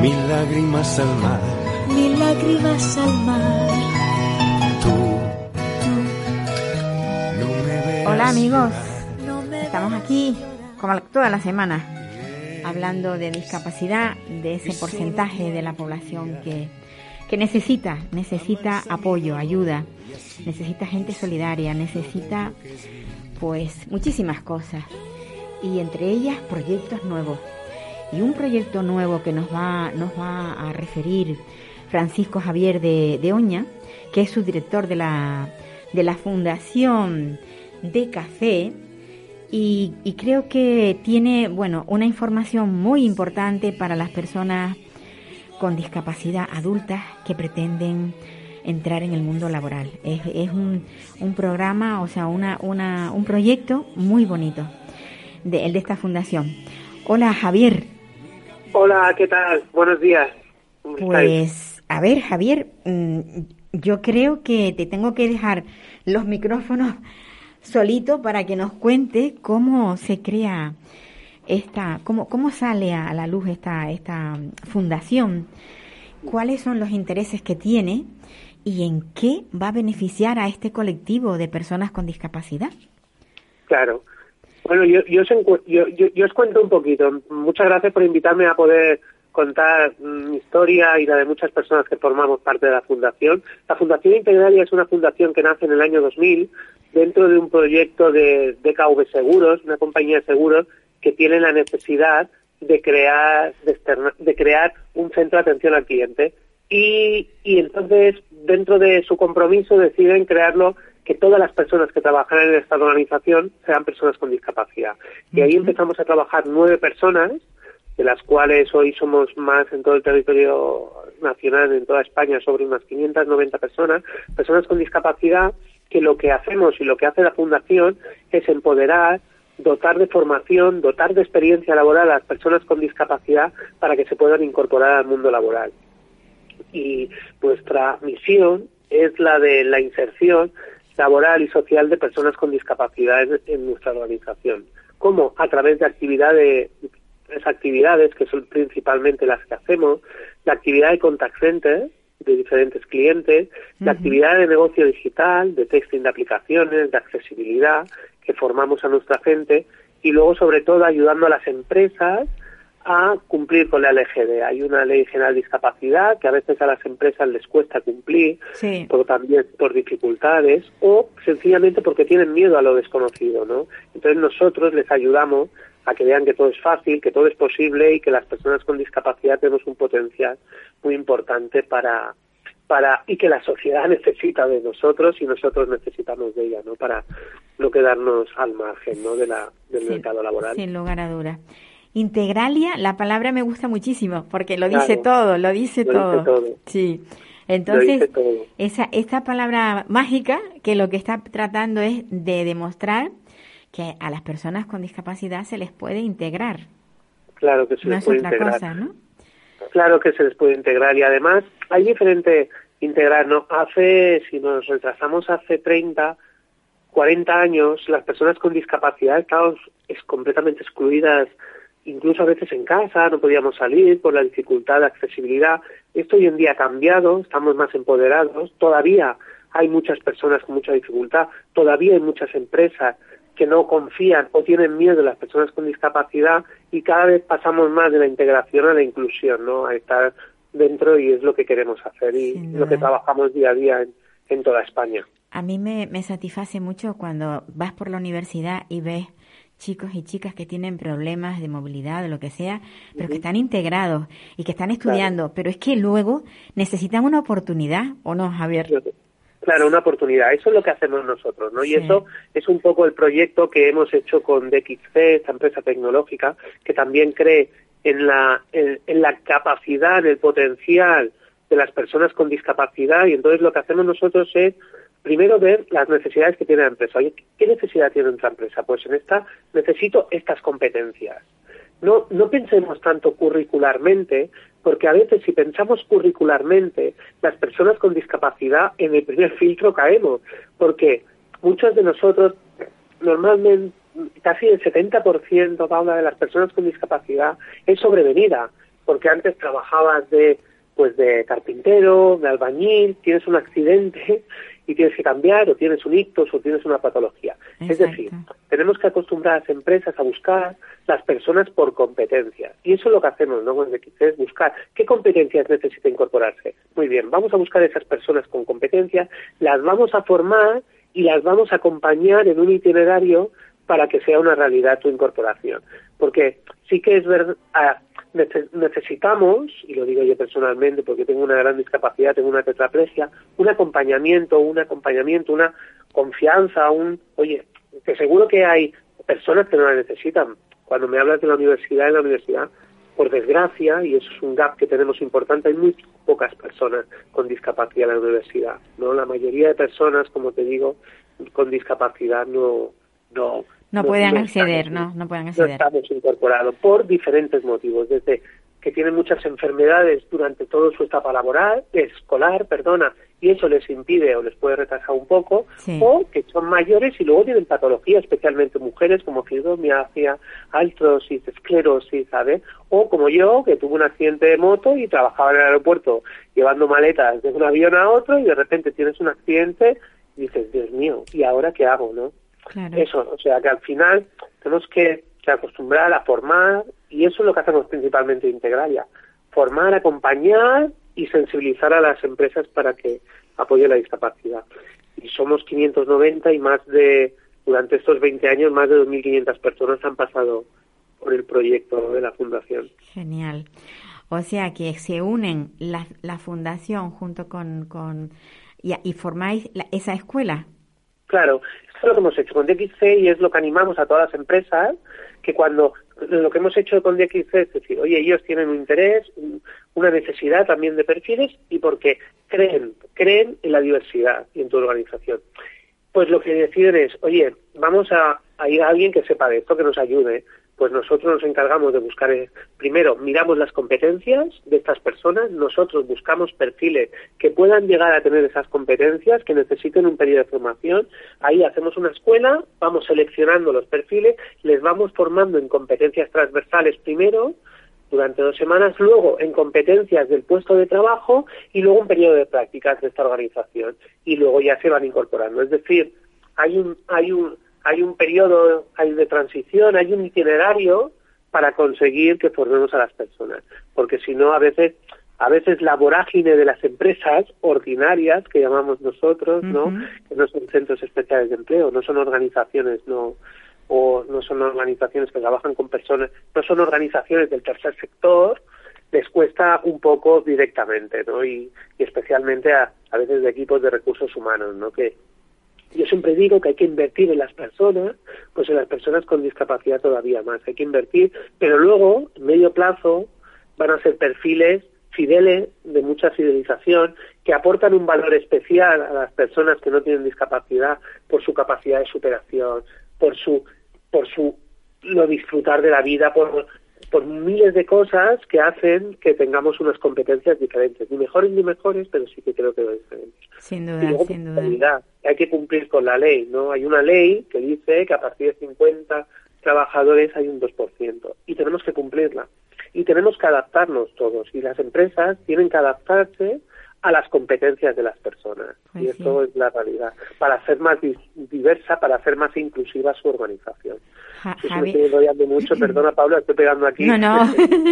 mil lágrimas al mar. mil lágrimas al mar. Tú, no me veas Hola amigos, estamos aquí como toda la semana hablando de discapacidad, de ese porcentaje de la población que, que necesita, necesita apoyo, ayuda, necesita gente solidaria, necesita pues muchísimas cosas y entre ellas proyectos nuevos. Y un proyecto nuevo que nos va, nos va a referir Francisco Javier de, de Oña, que es su director de la, de la Fundación de Café, y, y creo que tiene, bueno, una información muy importante para las personas con discapacidad adultas que pretenden entrar en el mundo laboral. Es, es un, un programa, o sea, una, una, un proyecto muy bonito, de, el de esta fundación. Hola Javier, Hola, ¿qué tal? Buenos días. Pues, a ver, Javier, mm, yo creo que te tengo que dejar los micrófonos solito para que nos cuente cómo se crea esta, cómo, cómo sale a la luz esta, esta fundación, cuáles son los intereses que tiene y en qué va a beneficiar a este colectivo de personas con discapacidad. Claro. Bueno, yo, yo, os yo, yo- yo os cuento un poquito. Muchas gracias por invitarme a poder contar mm, mi historia y la de muchas personas que formamos parte de la Fundación. La Fundación Integralia es una fundación que nace en el año 2000 dentro de un proyecto de DKV Seguros, una compañía de seguros que tiene la necesidad de crear, de, externa- de crear un centro de atención al cliente. Y, y entonces, dentro de su compromiso, deciden crearlo que todas las personas que trabajan en esta organización sean personas con discapacidad. Y ahí empezamos a trabajar nueve personas, de las cuales hoy somos más en todo el territorio nacional, en toda España, sobre unas 590 personas, personas con discapacidad, que lo que hacemos y lo que hace la Fundación es empoderar, dotar de formación, dotar de experiencia laboral a las personas con discapacidad para que se puedan incorporar al mundo laboral y nuestra misión es la de la inserción laboral y social de personas con discapacidades en nuestra organización. ¿Cómo? A través de actividades, actividades que son principalmente las que hacemos, la actividad de contact center de diferentes clientes, la actividad de negocio digital, de texting de aplicaciones, de accesibilidad que formamos a nuestra gente y luego sobre todo ayudando a las empresas a cumplir con la LGD. Hay una ley general de discapacidad que a veces a las empresas les cuesta cumplir, Sí. por también por dificultades o sencillamente porque tienen miedo a lo desconocido, ¿no? Entonces nosotros les ayudamos a que vean que todo es fácil, que todo es posible y que las personas con discapacidad tenemos un potencial muy importante para para y que la sociedad necesita de nosotros y nosotros necesitamos de ella, ¿no? Para no quedarnos al margen, ¿no? De la del Sí, mercado laboral. Sin lugar a dudas. Integralia, la palabra me gusta muchísimo porque lo Claro. dice todo, lo dice Lo dice todo. todo. Sí. Entonces, todo. esa esta palabra mágica que lo que está tratando es de demostrar que a las personas con discapacidad se les puede integrar. Claro que se No les es puede integrar. cosa, ¿no? Claro que se les puede integrar y además hay diferente integrar, ¿no? Hace, si nos retrasamos hace 30, 40 años, las personas con discapacidad estaban es, completamente excluidas, incluso a veces en casa, no podíamos salir por la dificultad de accesibilidad. Esto hoy en día ha cambiado, estamos más empoderados, todavía hay muchas personas con mucha dificultad, todavía hay muchas empresas que no confían o tienen miedo de las personas con discapacidad y cada vez pasamos más de la integración a la inclusión, ¿no? A estar dentro y es lo que queremos hacer y lo que trabajamos día a día en, en toda España. A mí me, me satisface mucho cuando vas por la universidad y ves chicos y chicas que tienen problemas de movilidad o lo que sea, pero que están integrados y que están estudiando, pero es que luego necesitan una oportunidad, ¿o no, Javier? Claro, una oportunidad. Eso es lo que hacemos nosotros, ¿no? Y eso es un poco el proyecto que hemos hecho con DXC, esta empresa tecnológica, que también cree en la, en, en la capacidad, en el potencial de las personas con discapacidad y entonces lo que hacemos nosotros es primero ver las necesidades que tiene la empresa. Oye, ¿qué necesidad tiene nuestra empresa? Pues en esta necesito estas competencias. No, no pensemos tanto curricularmente, porque a veces si pensamos curricularmente, las personas con discapacidad en el primer filtro caemos, porque muchos de nosotros normalmente casi el 70% Paula, de las personas con discapacidad es sobrevenida, porque antes trabajabas de pues de carpintero, de albañil, tienes un accidente y tienes que cambiar, o tienes un ictus, o tienes una patología. Es decir, tenemos que acostumbrar a las empresas a buscar las personas por competencia. Y eso es lo que hacemos, ¿no? Cuando es buscar qué competencias necesita incorporarse. Muy bien, vamos a buscar esas personas con competencia, las vamos a formar y las vamos a acompañar en un itinerario para que sea una realidad tu incorporación. Porque sí que es verdad, ah, necesitamos, y lo digo yo personalmente porque tengo una gran discapacidad, tengo una tetraplegia, un acompañamiento, un acompañamiento, una confianza, un, oye, que seguro que hay personas que no la necesitan. Cuando me hablas de la universidad, en la universidad, por desgracia, y eso es un gap que tenemos importante, hay muy pocas personas con discapacidad en la universidad, ¿no? La mayoría de personas, como te digo, con discapacidad no, no, no, pueden acceder, no, no pueden acceder. No estamos incorporados por diferentes motivos, desde que tienen muchas enfermedades durante todo su etapa laboral, escolar, perdona, y eso les impide o les puede retrasar un poco, o que son mayores y luego tienen patología, especialmente mujeres como fibromialgia, artrosis, esclerosis, ¿sabes? O como yo, que tuve un accidente de moto y trabajaba en el aeropuerto llevando maletas de un avión a otro y de repente tienes un accidente y dices, Dios mío, ¿y ahora qué hago, no? Eso, o sea que al final tenemos que, acostumbrar a formar y eso es lo que hacemos principalmente en Integralia, formar, acompañar y sensibilizar a las empresas para que apoyen la discapacidad. Y somos 590 y más de, durante estos 20 años, más de 2.500 personas han pasado por el proyecto de la Fundación. Genial. O sea que se unen la, la Fundación junto con, con y, y formáis esa escuela. Claro, es lo que hemos hecho con DXC y es lo que animamos a todas las empresas, que cuando lo que hemos hecho con DXC es decir, oye, ellos tienen un interés, una necesidad también de perfiles y porque creen, creen en la diversidad y en tu organización. Pues lo que deciden es, oye, vamos a, a ir a alguien que sepa de esto, que nos ayude, pues nosotros nos encargamos de buscar, eh, primero, miramos las competencias de estas personas, nosotros buscamos perfiles que puedan llegar a tener esas competencias, que necesiten un periodo de formación, ahí hacemos una escuela, vamos seleccionando los perfiles, les vamos formando en competencias transversales primero, durante dos semanas, luego en competencias del puesto de trabajo y luego un periodo de prácticas de esta organización y luego ya se van incorporando. Es decir, hay un, hay un, hay un periodo hay de transición, hay un itinerario para conseguir que formemos a las personas, porque si no a veces a veces la vorágine de las empresas ordinarias que llamamos nosotros, ¿no? Que no son centros especiales de empleo, no son organizaciones, no o no son organizaciones que trabajan con personas, no son organizaciones del tercer sector, les cuesta un poco directamente, ¿no? Y, y especialmente a, a veces de equipos de recursos humanos, ¿no? Que, yo siempre digo que hay que invertir en las personas, pues en las personas con discapacidad todavía más. Hay que invertir, pero luego, en medio plazo, van a ser perfiles fideles, de mucha fidelización, que aportan un valor especial a las personas que no tienen discapacidad por su capacidad de superación, por su, por su lo disfrutar de la vida, por por miles de cosas que hacen que tengamos unas competencias diferentes, ni mejores ni mejores, pero sí que creo que lo diferentes. Sin duda, sin duda. Hay que cumplir con la ley, ¿no? Hay una ley que dice que a partir de 50 trabajadores hay un 2% y tenemos que cumplirla. Y tenemos que adaptarnos todos y las empresas tienen que adaptarse a las competencias de las personas. Pues y esto es la realidad. Para hacer más diversa, para hacer más inclusiva su organización. Javier... me estoy mucho, perdona Pablo, estoy pegando aquí. No, no.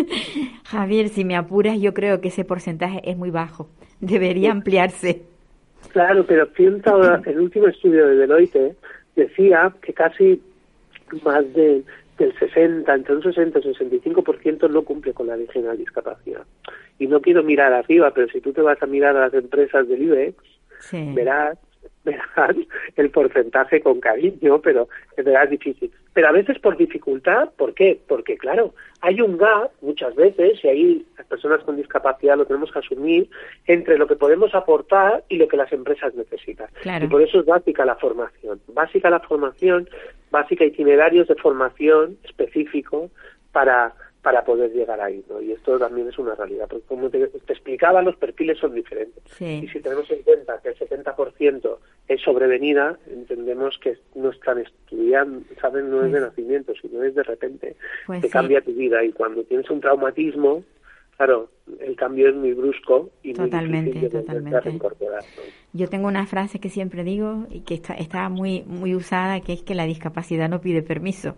Javier, si me apuras, yo creo que ese porcentaje es muy bajo. Debería ampliarse. Claro, pero el último estudio de Deloitte decía que casi más de, del 60, entre un 60 y un 65% no cumple con la de discapacidad. Y no quiero mirar arriba, pero si tú te vas a mirar a las empresas del IBEX, verás verás el porcentaje con cariño, pero es verdad difícil. Pero a veces por dificultad, ¿por qué? Porque claro, hay un gap muchas veces, y ahí las personas con discapacidad lo tenemos que asumir, entre lo que podemos aportar y lo que las empresas necesitan. Claro. Y por eso es básica la formación. Básica la formación, básica itinerarios de formación específico para para poder llegar ahí, ¿no? Y esto también es una realidad, porque como te, te explicaba, los perfiles son diferentes. Sí. Y si tenemos en cuenta que el 70% es sobrevenida, entendemos que no están estudiando, saben, no es de nacimiento, sino es de repente, Pues que sí. cambia tu vida. Y cuando tienes un traumatismo, claro, el cambio es muy brusco y muy Totalmente, difícil de totalmente. ¿no? Yo tengo una frase que siempre digo y que está, está muy, muy usada, que es que la discapacidad no pide permiso.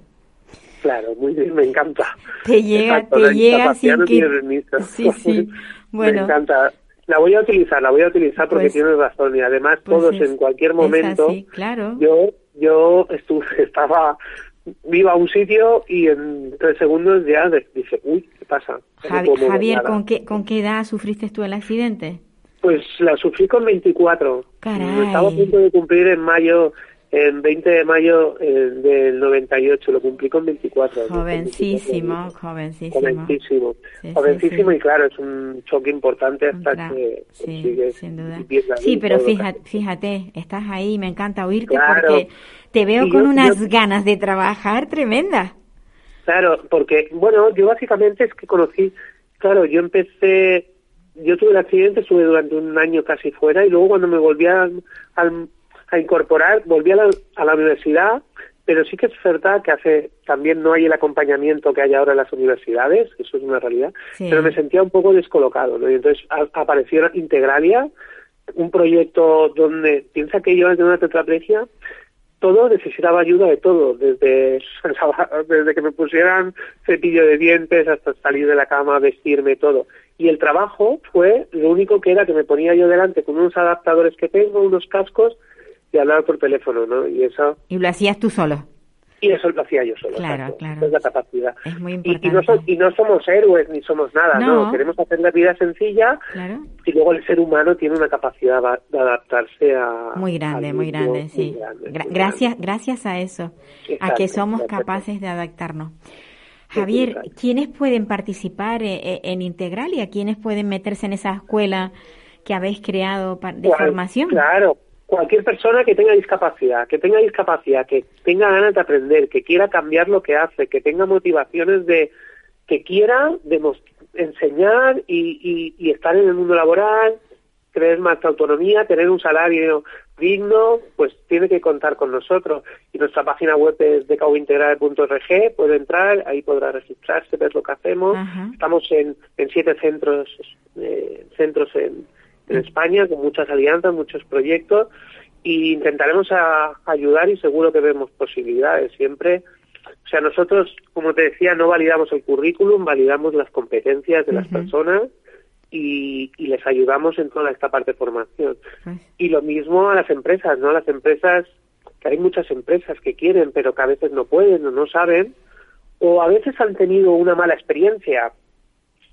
Claro, muy bien, me encanta. Te llega, Exacto, te llega sin que... Sí, sí. Me Bueno, encanta. La voy a utilizar, la voy a utilizar porque Pues- tienes razón y además pues todos es- en cualquier momento así, claro. yo yo estuve estaba iba a un sitio y en tres segundos ya dije uy qué pasa Javi- Javier. ¿con qué, ¿con qué edad sufriste tú el accidente? pues la sufrí con 24 Caray. estaba a punto de cumplir en mayo en 20 de mayo eh, del 98 lo cumplí con 24 ¿no? Con 24 Jovencísimo, jovencísimo. Jovencísimo, Sí, jovencísimo sí, sí. y claro, es un choque importante hasta Contra- que sí, consigues sin duda. Sí, pero fíjate, fíjate, estás ahí, me encanta oírte Claro. porque te veo Y con yo- unas yo- ganas de trabajar tremendas. Claro, porque, bueno, yo básicamente es que conocí, claro, yo empecé, yo tuve el accidente, estuve durante un año casi fuera y luego cuando me volví a, al- a incorporar, volví a la, a la universidad, pero sí que es verdad que hace, también no hay el acompañamiento que hay ahora en las universidades, eso es una realidad, Sí. pero me sentía un poco descolocado, ¿no? Y entonces a- apareció Integralia, un proyecto donde, piensa que yo desde una tetraplegia, todo necesitaba ayuda de todo, desde, desde que me pusieran cepillo de dientes hasta salir de la cama, vestirme, todo. Y el trabajo fue lo único que era que me ponía yo delante con unos adaptadores que tengo, unos cascos y hablar por teléfono, ¿no? Y eso Y lo hacías tú solo. y eso lo hacía yo solo. Claro, claro. Esa es la capacidad. Es muy Y, y, importante. no so- y no somos héroes ni somos nada, No. no. Queremos hacer la vida sencilla Claro. y luego el ser humano tiene una capacidad de adaptarse a... Muy grande, muy grande, muy sí. grande, Gra- muy gracias, gracias a eso, a que somos capaces de adaptarnos. Javier. ¿quiénes pueden participar eh, eh, en Integralia? ¿Quiénes pueden meterse en esa escuela que habéis creado de formación? Claro, cualquier persona que tenga discapacidad, que tenga discapacidad, que tenga ganas de aprender, que quiera cambiar lo que hace, que tenga motivaciones de que quiera enseñar y, y- y estar en el mundo laboral, tener más autonomía, tener un salario digno, pues tiene que contar con nosotros. Y nuestra página web es decauintegral.org, puede entrar, ahí podrá registrarse, ver lo que hacemos. Estamos en, en siete centros, eh, centros en, en España con muchas alianzas, muchos proyectos y intentaremos a- ayudar y seguro que vemos posibilidades siempre. O sea, nosotros, como te decía, no validamos el currículum, validamos las competencias de las personas y, y les ayudamos en toda esta parte de formación. Y lo mismo a las empresas, ¿no? Las empresas, que hay muchas empresas que quieren, pero que a veces no pueden o no saben, o a veces han tenido una mala experiencia.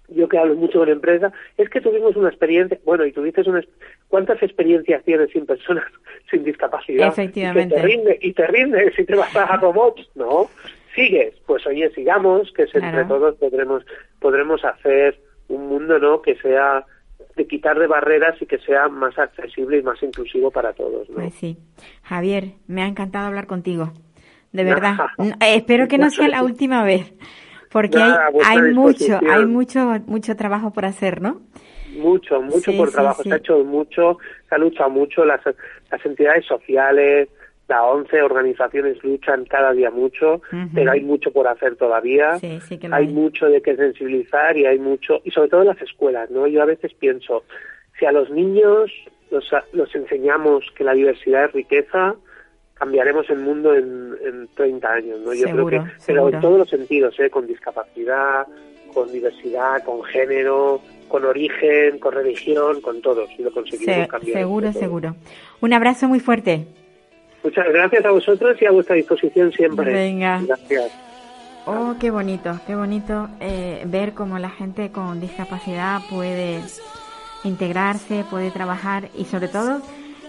Yo que hablo mucho con empresas, es que tuvimos una experiencia, bueno, y tuviste una, ¿cuántas experiencias tienes sin personas sin discapacidad? Efectivamente. Y, te rinde, y te rindes si te vas a robots, ¿no? Sigues, pues oye, sigamos, que es entre Claro. todos podremos, podremos hacer un mundo, ¿no? Que sea de quitar de barreras y que sea más accesible y más inclusivo para todos, ¿no? pues sí. Javier, me ha encantado hablar contigo. De verdad. No, espero que no sea la última vez. Porque Nada, hay, hay mucho, hay mucho, mucho trabajo por hacer, ¿no? Mucho, mucho Sí, por sí, trabajo. sí. Se ha hecho mucho, se ha luchado mucho. Las, las entidades sociales, la ONCE, organizaciones luchan cada día mucho, pero hay mucho por hacer todavía. Sí, sí que lo hay hay. mucho de que sensibilizar y hay mucho, y sobre todo en las escuelas, ¿no? Yo a veces pienso, si a los niños los, los enseñamos que la diversidad es riqueza, cambiaremos el mundo en, en 30 años, ¿no? Yo Seguro, creo que, pero seguro. en todos los sentidos, ¿eh? Con discapacidad, con diversidad, con género, con origen, con religión, con todos, y lo conseguimos Se- cambiar. seguro, seguro. Un abrazo muy fuerte. Muchas gracias a vosotros y a vuestra disposición siempre. Venga. Gracias. Oh, qué bonito, qué bonito eh, ver cómo la gente con discapacidad puede integrarse, puede trabajar y sobre todo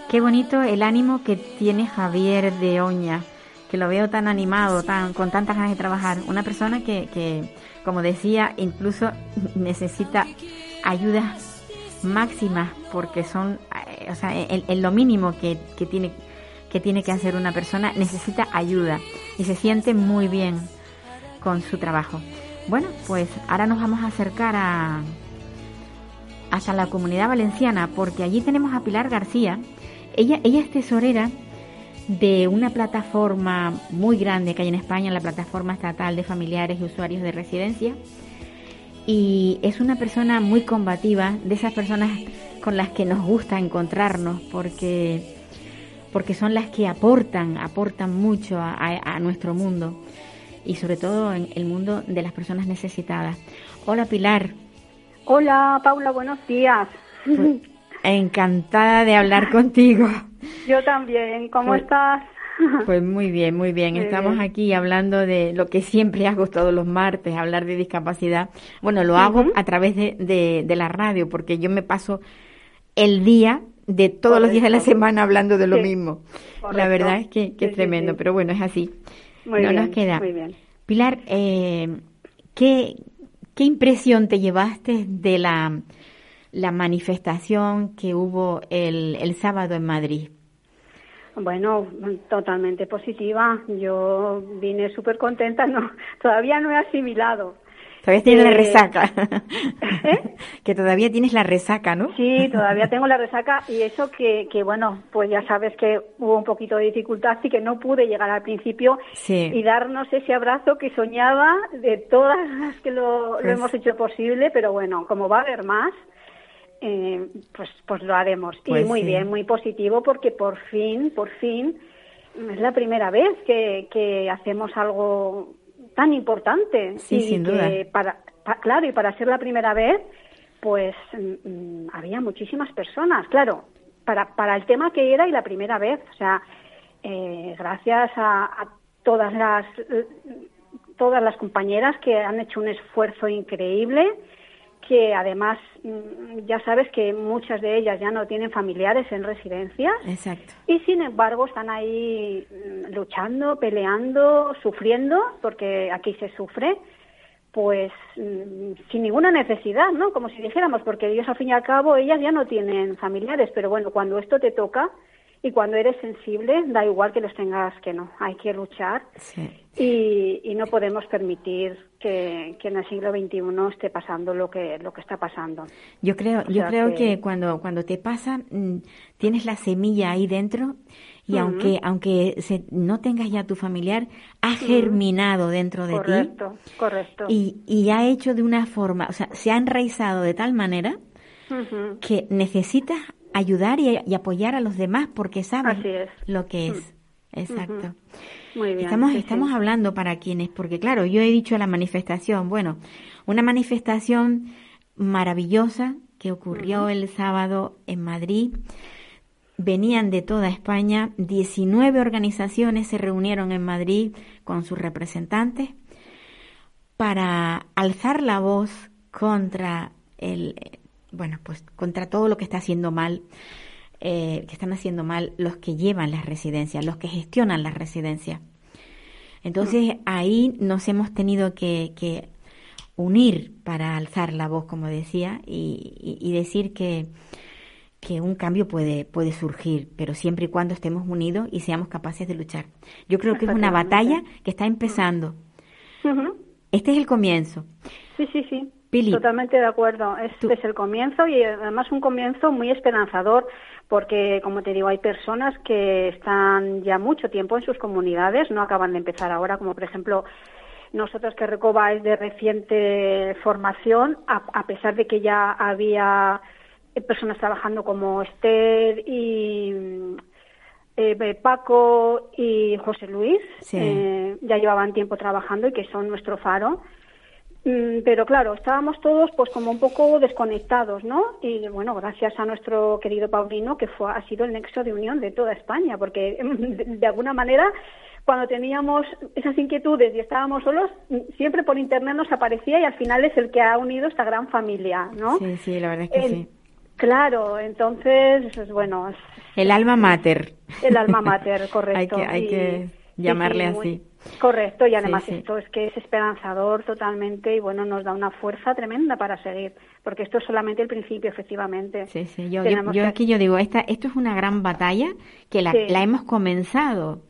Qué bonito el ánimo que tiene Javier de Oña, que lo veo tan animado, tan con tantas ganas de trabajar. Una persona que, que como decía, incluso necesita ayuda máxima porque son, eh, o sea, en, lo mínimo que, que, tiene que tiene que hacer una persona necesita ayuda y se siente muy bien con su trabajo. Bueno, pues ahora nos vamos a acercar a hasta la comunidad valenciana porque allí tenemos a Pilar García. Ella, ella es tesorera de una plataforma muy grande que hay en España, la plataforma estatal de familiares y usuarios de residencia. Y es una persona muy combativa, de esas personas con las que nos gusta encontrarnos, porque, porque son las que aportan, aportan mucho a, nuestro mundo y sobre todo en el mundo de las personas necesitadas. Hola Pilar. Hola Paula, buenos días. Pues, encantada de hablar contigo. Yo también, ¿cómo pues, estás? Pues muy bien, muy bien. Estamos aquí hablando de lo que siempre hago todos los martes, hablar de discapacidad. Bueno, lo hago a través de, de, la radio, porque yo me paso el día de todos los días de la semana hablando de lo mismo. La verdad es que, es tremendo, pero bueno, es así. Muy no bien, nos queda. Muy bien. Pilar, eh, ¿qué, ¿qué impresión te llevaste de la, la manifestación que hubo el, el sábado en Madrid? Bueno, totalmente positiva. Yo vine súper contenta. No, todavía no he asimilado. Todavía tienes la eh, resaca. ¿Eh? que todavía tienes la resaca, ¿no? Sí, todavía tengo la resaca y eso que, que, bueno, pues ya sabes que hubo un poquito de dificultad y que no pude llegar al principio y darnos ese abrazo que soñaba de todas las que lo, lo pues hemos hecho posible, pero bueno, como va a haber más, eh, pues, pues lo haremos. y pues muy bien, muy positivo porque por fin, por fin, es la primera vez que, que hacemos algo tan importante. Sí, y sin duda. Para, claro, y para ser la primera vez, pues mm, mm, había muchísimas personas, claro, para, para el tema que era y la primera vez. O sea, eh, gracias a, a todas las todas las compañeras que han hecho un esfuerzo increíble que además mm, ya sabes que muchas de ellas ya no tienen familiares en residencias. Exacto. Y sin embargo están ahí mm, luchando, peleando, sufriendo, porque aquí se sufre, pues mm, sin ninguna necesidad, ¿no? Como si dijéramos, porque ellos al fin y al cabo, ellas ya no tienen familiares, pero bueno, cuando esto te toca, y cuando eres sensible, da igual que los tengas que no, hay que luchar y, y, no podemos permitir que, en el siglo XXI esté pasando lo que, lo que está pasando. Yo creo, yo creo que... cuando, cuando te pasa, mm, tienes la semilla ahí dentro y aunque, aunque se, no tengas ya tu familiar, ha germinado dentro de ti. Correcto, correcto. Y, y ha hecho de una forma, o sea, se ha enraizado de tal manera que necesitas ayudar y, apoyar a los demás porque saben lo que es. Mm. Exacto. Muy bien. Estamos, estamos hablando para quienes, porque claro, yo he dicho la manifestación, bueno, una manifestación maravillosa que ocurrió el sábado en Madrid. Venían de toda España, 19 organizaciones se reunieron en Madrid con sus representantes para alzar la voz contra el, bueno, pues contra todo lo que está haciendo mal, eh, que están haciendo mal los que llevan las residencias, los que gestionan las residencias. Entonces ahí nos hemos tenido que, unir para alzar la voz, como decía, y, decir que, que un cambio puede, puede surgir, pero siempre y cuando estemos unidos y seamos capaces de luchar. Yo creo que es una batalla que está empezando. Este es el comienzo. Sí, sí, sí. Totalmente de acuerdo. Este es el comienzo y además un comienzo muy esperanzador porque, como te digo, hay personas que están ya mucho tiempo en sus comunidades, no acaban de empezar ahora, como por ejemplo nosotros que Recoba es de reciente formación, a, pesar de que ya había personas trabajando como Esther y eh, Paco y José Luis, eh, ya llevaban tiempo trabajando y que son nuestro faro Mm, pero claro, estábamos todos pues como un poco desconectados, ¿no? Y bueno, gracias a nuestro querido Paulino, que fue, ha sido el nexo de unión de toda España, porque de, alguna manera cuando teníamos esas inquietudes y estábamos solos, siempre por internet nos aparecía y al final es el que ha unido esta gran familia, ¿no? Sí, sí, la verdad es que sí. Claro, entonces, pues, bueno. El alma mater. El alma mater, correcto. hay que, hay que llamarle así. Correcto, y además esto es que es esperanzador totalmente y bueno, nos da una fuerza tremenda para seguir, porque esto es solamente el principio, efectivamente. Sí, sí, yo, aquí yo digo, esta, esto es una gran batalla que la, la hemos comenzado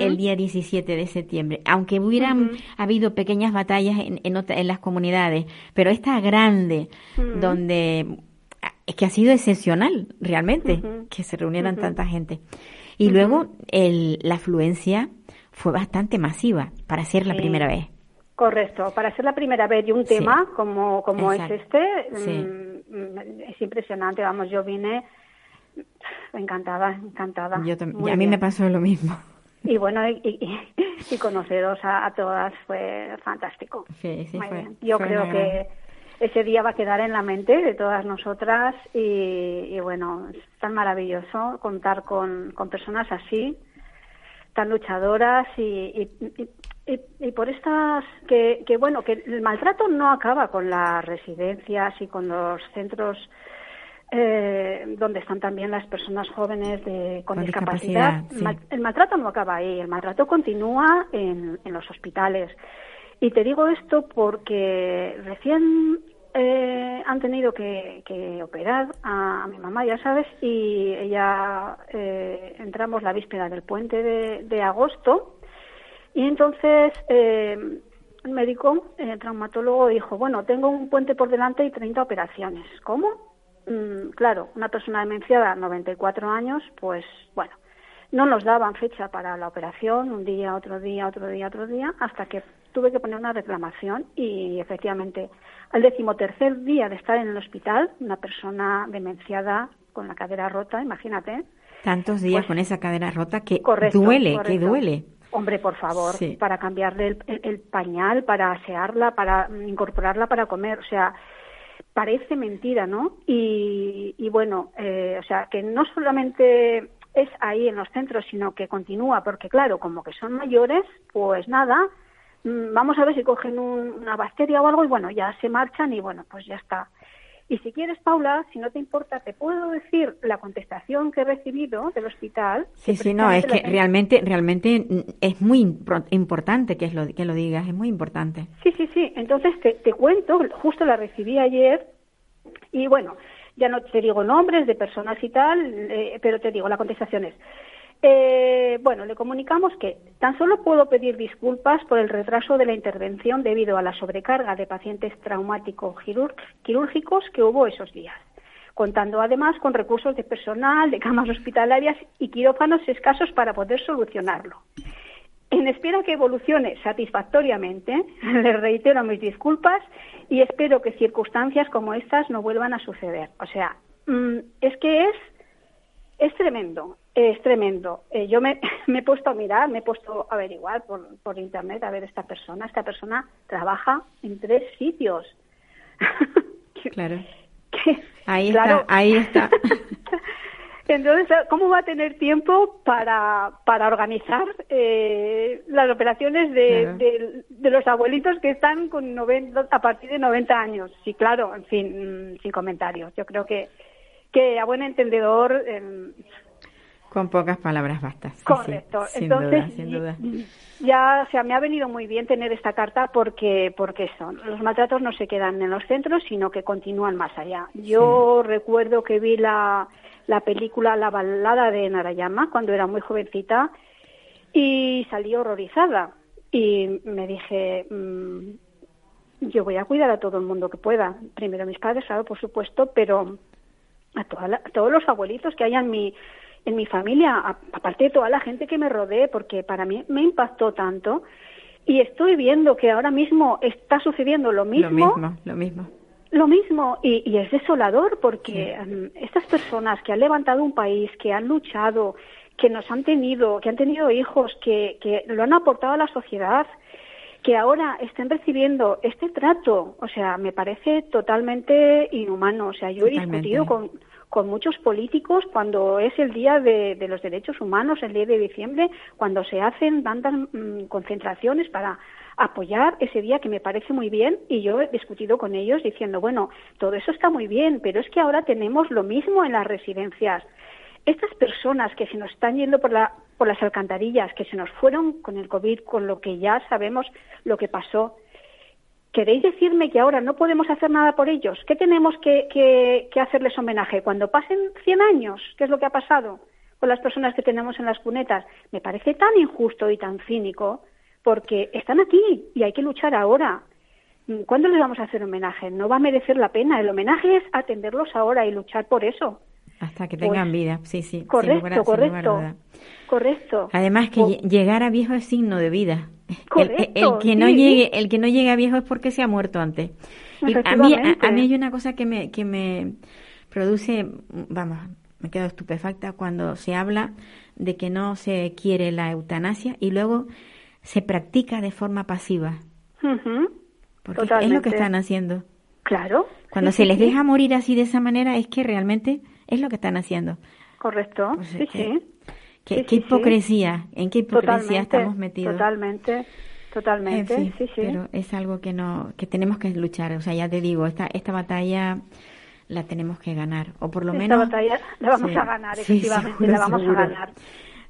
el día 17 de septiembre, aunque hubieran habido pequeñas batallas en, en, las comunidades, pero esta grande, donde es que ha sido excepcional realmente que se reunieran tanta gente. Y luego el, la afluencia fue bastante masiva para ser la primera vez. Correcto, para ser la primera vez y un tema como, como es este, mm, es impresionante. Vamos, yo vine encantada, encantada. y a mí me pasó lo mismo. Y bueno, y, y, conoceros a, todas fue fantástico. Sí, sí, fue, Yo creo que ese día va a quedar en la mente de todas nosotras y, bueno, es tan maravilloso contar con, con personas así, tan luchadoras y, y, por estas que, que, bueno, que el maltrato no acaba con las residencias y con los centros eh, donde están también las personas jóvenes de, con, discapacidad. El maltrato no acaba ahí, el maltrato continúa en, en los hospitales. Y te digo esto porque recién eh, han tenido que, que operar a, mi mamá, ya sabes, y ella eh, entramos la víspera del puente de, de agosto y entonces eh, el médico, el traumatólogo, dijo, bueno, tengo un puente por delante y 30 operaciones. ¿Cómo? Mm, claro, una persona demenciada, 94 años, pues bueno, no nos daban fecha para la operación, un día, otro día, otro día, otro día, hasta que tuve que poner una reclamación y efectivamente al decimotercer día de estar en el hospital, una persona demenciada con la cadera rota, imagínate. Tantos días pues con esa cadera rota que duele, que duele. Hombre, por favor, para cambiarle el, pañal, para asearla, para incorporarla para comer, o sea, parece mentira, ¿no? Y, bueno, eh, o sea, que no solamente es ahí en los centros, sino que continúa, porque claro, como que son mayores, pues nada, vamos a ver si cogen una bacteria o algo y bueno, ya se marchan y bueno, pues ya está. Y si quieres, Paula, si no te importa, te puedo decir la contestación que he recibido del hospital. Sí, sí, no, es que realmente, realmente es muy importante que, es lo, que lo digas, es muy importante. Sí, sí, sí. Entonces te, te cuento, justo la recibí ayer y bueno, ya no te digo nombres de personas y tal, eh, pero te digo, la contestación es, eh, bueno, le comunicamos que tan solo puedo pedir disculpas por el retraso de la intervención debido a la sobrecarga de pacientes traumáticos quirúrgicos que hubo esos días, contando además con recursos de personal, de camas hospitalarias y quirófanos escasos para poder solucionarlo. En espera que evolucione satisfactoriamente, les reitero mis disculpas y espero que circunstancias como estas no vuelvan a suceder. O sea, mm, es que es, es tremendo. Es tremendo. Eh, yo me, he puesto a mirar, me he puesto a averiguar por, por internet a ver esta persona. Esta persona trabaja en tres sitios. Claro. ahí está, ahí está. Entonces, ¿cómo va a tener tiempo para, para organizar eh, las operaciones de, de, los abuelitos que están con 90, a partir de 90 años? Sí, claro, en fin, mm, sin comentarios. Yo creo que, que a buen entendedor eh, con pocas palabras bastas. Correcto. Entonces, sin duda, Ya, o sea, me ha venido muy bien tener esta carta porque, porque son, los maltratos no se quedan en los centros, sino que continúan más allá. Yo recuerdo que vi la, la película La balada de Narayama cuando era muy jovencita y salí horrorizada. Y me dije, mm, yo voy a cuidar a todo el mundo que pueda. Primero a mis padres, claro, por supuesto, pero a, a todos los abuelitos que hay en mi en mi familia, aparte de toda la gente que me rodee, porque para mí me impactó tanto. Y estoy viendo que ahora mismo está sucediendo lo mismo. Lo mismo, lo mismo. Lo mismo, y, es desolador porque em, estas personas que han levantado un país, que han luchado, que nos han tenido, que han tenido hijos, que, que lo han aportado a la sociedad, que ahora estén recibiendo este trato, o sea, me parece totalmente inhumano. O sea, yo he discutido con, con muchos políticos cuando es el Día de, los Derechos Humanos, el 10 de diciembre, cuando se hacen tantas mm, concentraciones para apoyar ese día que me parece muy bien y yo he discutido con ellos diciendo, bueno, todo eso está muy bien, pero es que ahora tenemos lo mismo en las residencias. Estas personas que se nos están yendo por, la, por las alcantarillas, que se nos fueron con el COVID, con lo que ya sabemos lo que pasó, ¿Queréis decirme que ahora no podemos hacer nada por ellos? ¿Qué tenemos que, hacerles homenaje? Cuando pasen 100 años, ¿qué es lo que ha pasado con las personas que tenemos en las cunetas? Me parece tan injusto y tan cínico porque están aquí y hay que luchar ahora. ¿Cuándo les vamos a hacer homenaje? No va a merecer la pena. El homenaje es atenderlos ahora y luchar por eso. Hasta que tengan pues, vida, sí, sí. Correcto, correcto. Correcto. Además que llegar a viejo es signo de vida. el, que no llegue, el que no llegue a viejo es porque se ha muerto antes. a mí, a, mí hay una cosa que me, que me produce, vamos, me quedo estupefacta cuando se habla de que no se quiere la eutanasia y luego se practica de forma pasiva. Porque es lo que están haciendo. Claro. Cuando se les deja morir así de esa manera es que realmente es lo que están haciendo. Correcto. Pues sí, sí. Qué, hipocresía, ¿en qué hipocresía estamos metidos? Totalmente, totalmente, sí, sí. Pero es algo que no, que tenemos que luchar, o sea, ya te digo, esta, esta batalla la tenemos que ganar, o por lo menos... Esta batalla la vamos a ganar, efectivamente, la vamos a ganar.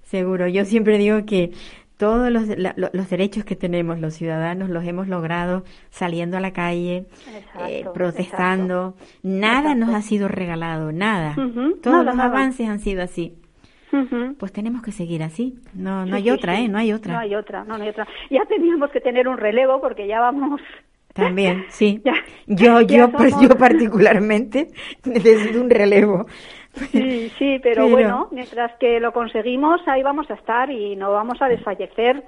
Seguro, yo siempre digo que todos los, los, derechos que tenemos los ciudadanos los hemos logrado saliendo a la calle, eh, protestando. Nada nos ha sido regalado, nada. Todos los avances han sido así. Pues tenemos que seguir así. No, no hay otra, ¿eh? No hay otra. No hay otra, no, hay otra. Ya teníamos que tener un relevo porque ya vamos. También, sí. yo, yo, pues yo particularmente necesito un relevo. Sí, sí, pero, bueno, mientras que lo conseguimos, ahí vamos a estar y no vamos a desfallecer.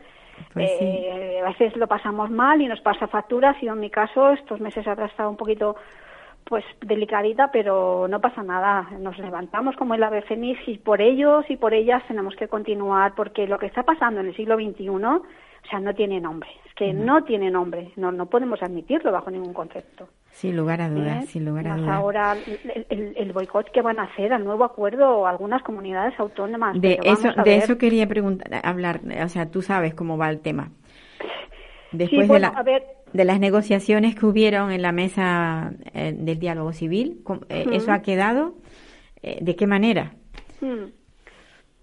Pues eh, a veces lo pasamos mal y nos pasa facturas y en mi caso estos meses atrás estaba un poquito pues delicadita, pero no pasa nada. Nos levantamos como el ave fénix y por ellos y por ellas tenemos que continuar porque lo que está pasando en el siglo XXI, o sea, no tiene nombre. Es que no tiene nombre. No, no podemos admitirlo bajo ningún concepto. Sin lugar a dudas, ¿Eh? sin lugar a dudas. Ahora el, el, boicot que van a hacer al nuevo acuerdo algunas comunidades autónomas. De eso, de eso quería preguntar, hablar. O sea, tú sabes cómo va el tema. Después de la... a ver, de las negociaciones que hubieron en la mesa eh, del diálogo civil, eh, ¿eso ha quedado? Eh, ¿De qué manera?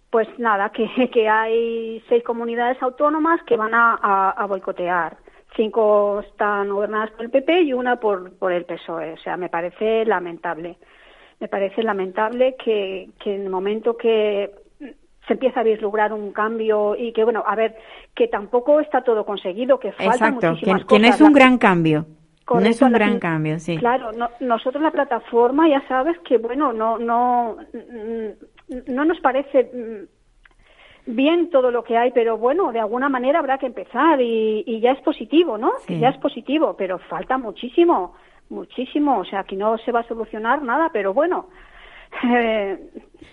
Pues nada, que, que, hay seis comunidades autónomas que van a, boicotear. Cinco están gobernadas por el PP y una por, por el PSOE. O sea, me parece lamentable. Me parece lamentable que, que en el momento que se empieza a vislumbrar un cambio y que, bueno, a ver, que tampoco está todo conseguido, que falta Exacto, que, que, no es un gran cambio. no es un gran cambio, sí. Claro, nosotros la plataforma ya sabes que, bueno, no, no, no nos parece mm, bien todo lo que hay, pero bueno, de alguna manera habrá que empezar y, ya es positivo, ¿no? Ya es positivo, pero falta muchísimo, muchísimo. O sea, aquí no se va a solucionar nada, pero bueno.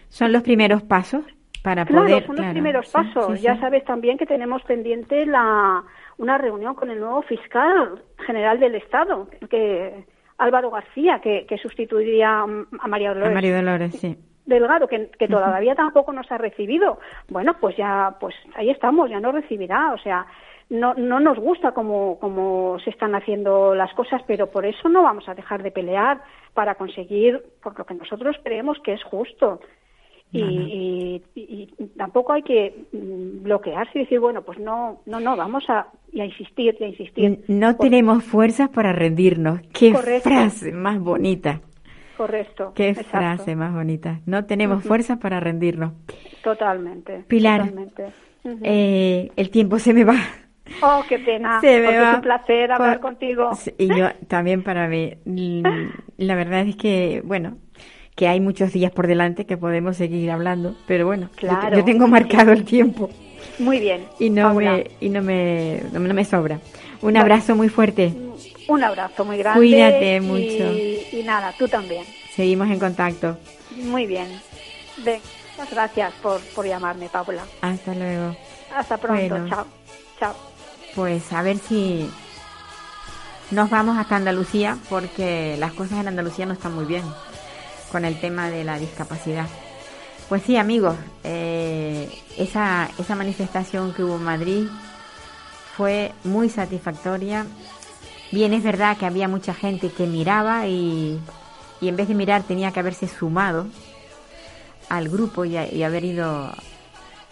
Son los primeros pasos para claro, son los primeros pasos. ya sabes también que tenemos pendiente la, una reunión con el nuevo fiscal general del Estado, que Álvaro García, que, que sustituiría a María Dolores. A María Dolores, sí. Delgado, que, que todavía tampoco nos ha recibido. Bueno, pues ya, pues ahí estamos, ya nos recibirá. O sea, no, no nos gusta cómo, cómo se están haciendo las cosas, pero por eso no vamos a dejar de pelear para conseguir por lo que nosotros creemos que es justo. Y, tampoco hay que mm, bloquearse y decir, bueno, pues no, no, no, vamos a, insistir y a insistir. No tenemos fuerzas para rendirnos. Qué frase más bonita. Correcto. Qué frase más bonita. No tenemos fuerzas para rendirnos. Totalmente. Pilar, eh, el tiempo se me va. Oh, qué pena. Se me va. Es un placer hablar contigo. Y yo también para mí. La verdad es que, bueno, que hay muchos días por delante que podemos seguir hablando, pero bueno, yo, tengo marcado el tiempo. Muy bien. Y no me y no me no, me sobra. Un abrazo muy fuerte. Un abrazo muy grande. Cuídate mucho. Y, nada, tú también. Seguimos en contacto. Muy bien. Ven, muchas gracias por, por llamarme, Paula. Hasta luego. Hasta pronto. Chao. Chao. Pues a ver si nos vamos hasta Andalucía porque las cosas en Andalucía no están muy bien con el tema de la discapacidad. Pues sí, amigos, eh, esa, esa manifestación que hubo en Madrid fue muy satisfactoria. Bien, es verdad que había mucha gente que miraba y, y en vez de mirar tenía que haberse sumado al grupo y, haber ido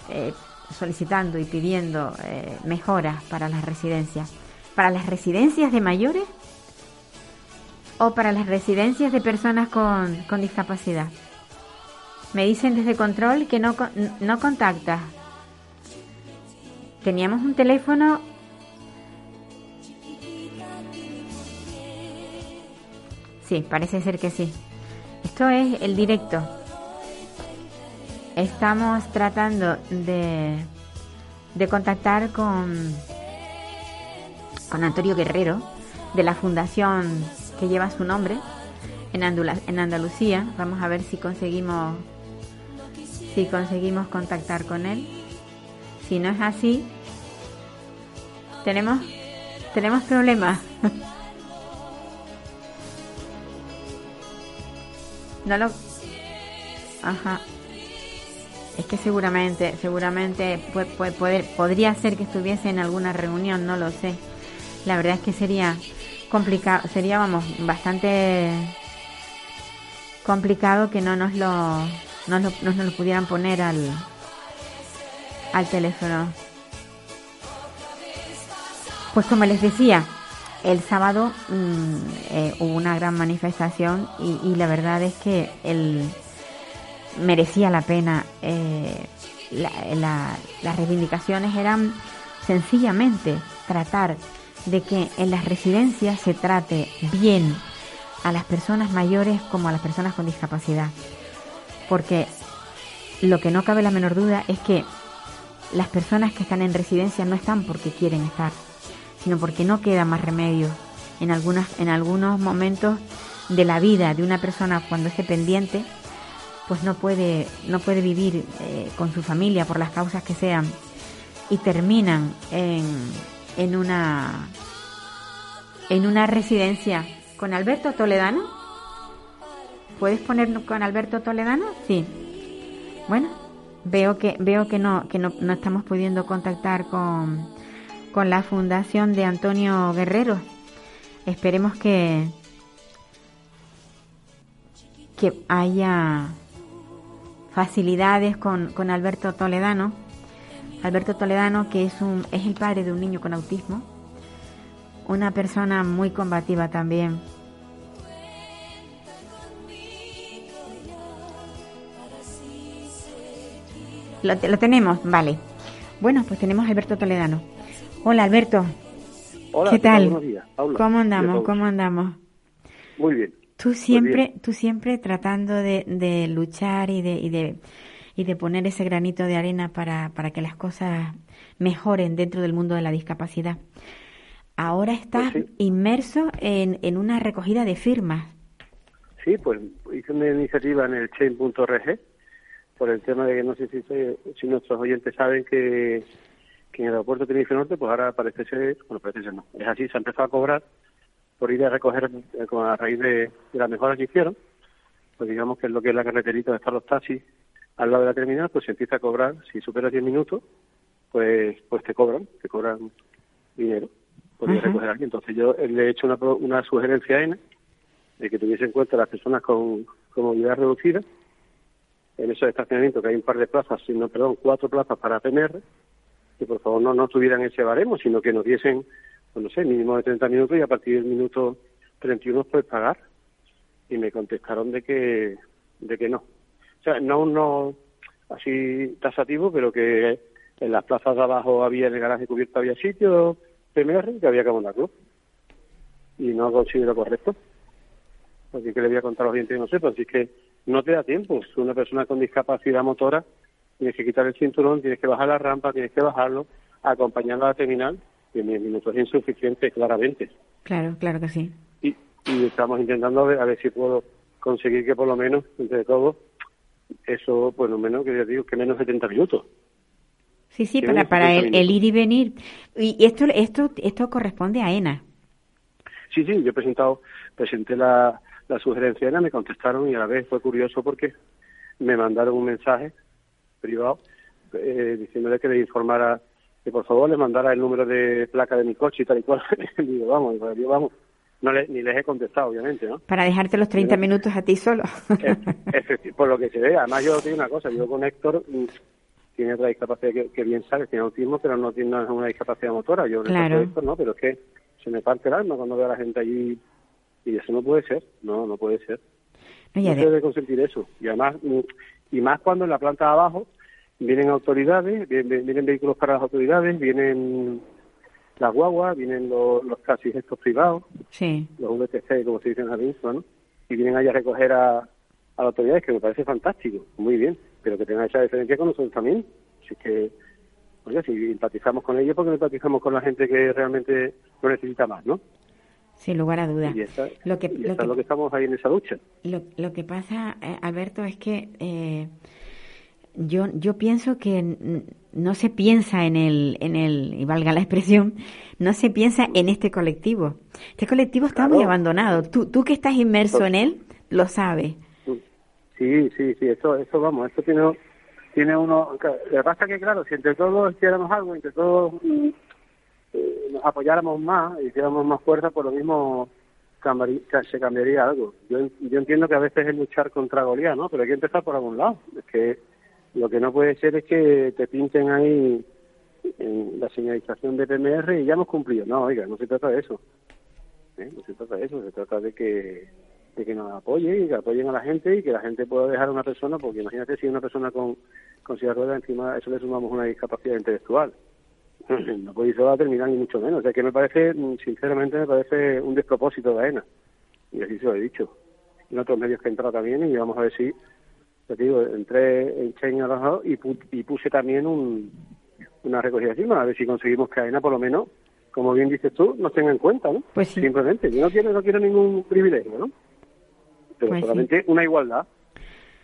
eh, solicitando y pidiendo eh, mejoras para las residencias. ¿Para las residencias de mayores o para las residencias de personas con, con discapacidad? Me dicen desde control que no, no contacta. Teníamos un teléfono Parece ser que sí. Esto es el directo. Estamos tratando de, de contactar con, con Antonio Guerrero de la fundación que lleva su nombre en, en Andalucía. Vamos a ver si conseguimos si conseguimos contactar con él. Si no es así, tenemos tenemos problemas. No lo... Ajá. Es que seguramente, seguramente puede, poder, podría ser que estuviese en alguna reunión, no lo sé. La verdad es que sería complicado, sería, vamos, bastante complicado que no nos lo, no nos lo pudieran poner al, al teléfono. Pues como les decía, el sábado mm, eh, hubo una gran manifestación y, la verdad es que el, merecía la pena. Eh, las reivindicaciones eran sencillamente tratar de que en las residencias se trate bien a las personas mayores como a las personas con discapacidad. Porque lo que no cabe la menor duda es que las personas que están en residencia no están porque quieren estar sino porque no queda más remedio. En, algunas, en algunos momentos de la vida de una persona cuando es dependiente, pues no puede, no puede vivir eh, con su familia por las causas que sean y terminan en, en, una, en una residencia con Alberto Toledano. ¿Puedes poner con Alberto Toledano? Sí. Bueno, veo que veo que no que no, no estamos pudiendo contactar con con la fundación de Antonio Guerrero. Esperemos que, que haya facilidades con, con Alberto Toledano. Alberto Toledano, que es, un, es el padre de un niño con autismo, una persona muy combativa también. Lo, lo tenemos, vale. Bueno, pues tenemos a Alberto Toledano. Hola Alberto. Hola, ¿qué tal? Buenos días, ¿Cómo andamos? ¿Cómo andamos? Muy bien. Tú siempre, tú siempre tratando de, de luchar y de, y de y de poner ese granito de arena para, para que las cosas mejoren dentro del mundo de la discapacidad. Ahora estás Pues inmerso en, en una recogida de firmas. Sí, pues hice una iniciativa en el chain.org por el tema de que no sé si, si nuestros oyentes saben que que en el aeropuerto de Tenerife Norte, pues ahora parece ser, bueno, parece ser no, es así, se ha empezado a cobrar por ir a recoger eh, a raíz de, las mejoras que hicieron, pues digamos que es lo que es la carreterita de están los taxis al lado de la terminal, pues se empieza a cobrar, si superas 10 minutos, pues pues te cobran, te cobran dinero por ir a recoger a alguien. Entonces yo le he hecho una, una sugerencia a ENA de que tuviese en cuenta las personas con, con movilidad reducida. En esos estacionamientos, que hay un par de plazas, sino, perdón, cuatro plazas para PNR, que por favor no, no tuvieran ese baremo, sino que nos diesen, pues no sé, mínimo de 30 minutos y a partir del minuto 31 puedes pagar. Y me contestaron de que, de que no. O sea, no no así tasativo, pero que en las plazas de abajo había en el garaje cubierto había sitio PMR que había que abonarlo. Y no considero correcto. Así que le voy a contar a los dientes no sé, así que no te da tiempo. Una persona con discapacidad motora tienes que quitar el cinturón, tienes que bajar la rampa, tienes que bajarlo, acompañando a la terminal, y en 10 minutos es insuficiente, claramente. Claro, claro que sí. Y, estamos intentando a ver, a ver si puedo conseguir que por lo menos, entre todos, eso, por lo menos, que ya digo, que menos de 70 minutos. Sí, sí, para, para el, ir y venir. Y esto, esto, esto corresponde a ENA. Sí, sí, yo he presentado, presenté la, la sugerencia a ENA, me contestaron y a la vez fue curioso porque me mandaron un mensaje privado, eh, diciéndole que le informara que por favor le mandara el número de placa de mi coche y tal y cual. digo, vamos, vamos. No le, ni les he contestado, obviamente, ¿no? Para dejarte los 30 minutos a ti solo. por lo que se ve, además yo tengo una cosa, yo con Héctor mm, tiene otra discapacidad que, bien sabes, tiene autismo, pero no tiene una discapacidad motora. Yo claro. Héctor no, pero es que se me parte el alma cuando veo a la gente allí y eso no puede ser, no, no puede ser. No, se debe consentir eso. Y además, mm, y más cuando en la planta de abajo vienen autoridades, vienen, vehículos para las autoridades, vienen las guaguas, vienen los, los taxis estos privados, sí. los VTC, como se dicen en ¿no? Y vienen allá a recoger a, a las autoridades, que me parece fantástico, muy bien, pero que tengan esa diferencia con nosotros también. Así que, oye, si empatizamos con ellos, porque no empatizamos con la gente que realmente lo necesita más, ¿no? Sin lugar a dudas. lo que, lo, que, estamos ahí en esa lucha. Lo, lo que pasa, eh, Alberto, es que eh, yo, yo pienso que no se piensa en el, en el, y valga la expresión, no se piensa en este colectivo. Este colectivo está muy abandonado. Tú, tú que estás inmerso en él, lo sabes. Sí, sí, sí, eso, eso vamos, eso tiene, tiene uno, lo que pasa que claro, si entre todos hiciéramos algo, entre todos mm, eh, nos apoyáramos más, hiciéramos más fuerza, por lo mismo se cambiaría algo. Yo, yo entiendo que a veces es luchar contra Goliat, ¿no? Pero hay que empezar por algún lado. Es que lo que no puede ser es que te pinten ahí en la señalización de PMR y ya hemos cumplido. No, oiga, no se trata de eso. ¿Eh? No se trata de eso, se trata de que de que nos apoyen y que apoyen a la gente y que la gente pueda dejar a una persona, porque imagínate si una persona con, con silla de ruedas encima, eso le sumamos una discapacidad intelectual. No puede eso va a terminar ni mucho menos. O sea que me parece, sinceramente, me parece un despropósito de AENA. Y así se lo he dicho. En otros medios que he entrado también y vamos a ver si te digo, entré en Chain y, y puse también un, una recogida de firmas, a ver si conseguimos que AENA por lo menos, como bien dices tú, nos tenga en cuenta, ¿no? Pues sí. Simplemente, yo no quiero, no quiero ningún privilegio, ¿no? Pero pues solamente una igualdad,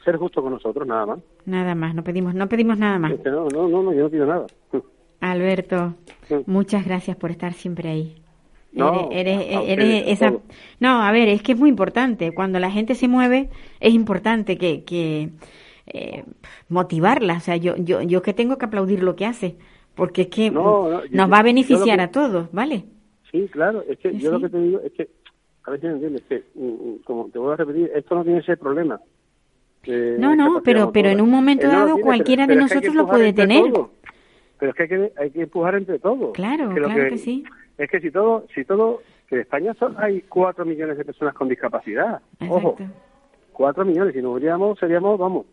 ser justo con nosotros, nada más. Nada más, no pedimos, no pedimos nada más. no, no, no, yo no pido nada. Alberto, muchas gracias por estar siempre ahí. No, eres, eres, esa... No, a ver, es que es muy importante. Cuando la gente se mueve, es importante que, que eh, motivarla. O sea, yo, yo, yo que tengo que aplaudir lo que hace, porque es que nos va a beneficiar a todos, ¿vale? Sí, claro. Es que yo lo que te digo es que, a ver si me entiendes, que, mm, mm, como te voy a repetir, esto no tiene ese problema. no, no, pero, pero en un momento dado cualquiera de nosotros lo puede tener. Pero es que hay, que hay que empujar entre todos. Claro, claro que sí es que si todo, si todo, que en España son, hay cuatro millones de personas con discapacidad. Ojo, cuatro millones. Si nos veríamos, seríamos, vamos.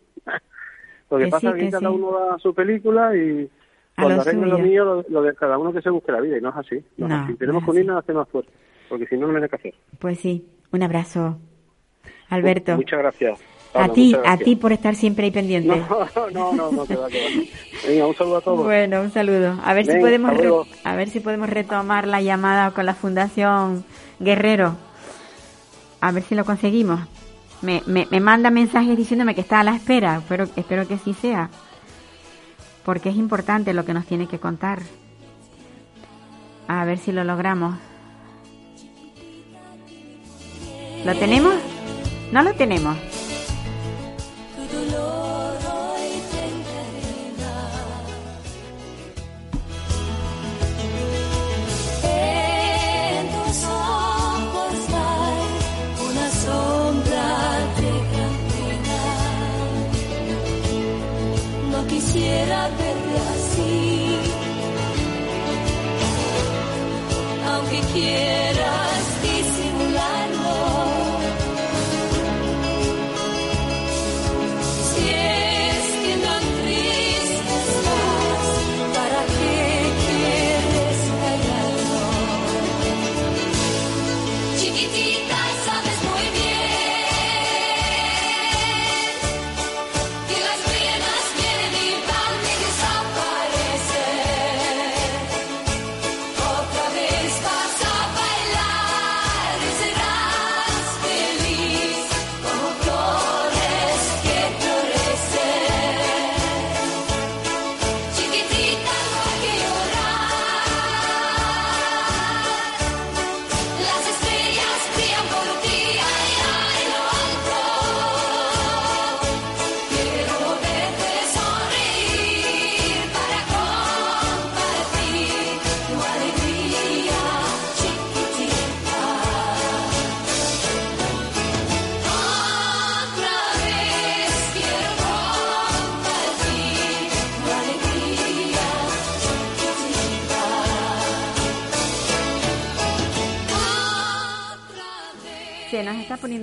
Lo que, pasa es que, cada uno va a su película y cuando arreglen lo mío, lo, de cada uno que se busque la vida. Y no es así. No, Tenemos que unirnos a hacer más fuerte. Porque si no, no hay que hacer. Pues sí. Un abrazo. Alberto. Muchas gracias a ti, a ti por estar siempre ahí pendiente. No, no, no, que va, que va. Venga, un saludo a todos. Bueno, un saludo. A ver si podemos a ver si podemos retomar la llamada con la Fundación Guerrero. A ver si lo conseguimos. Me, me, me manda mensajes diciéndome que está a la espera, pero espero que sí sea. Porque es importante lo que nos tiene que contar. A ver si lo logramos. ¿Lo tenemos? No lo tenemos. Aunque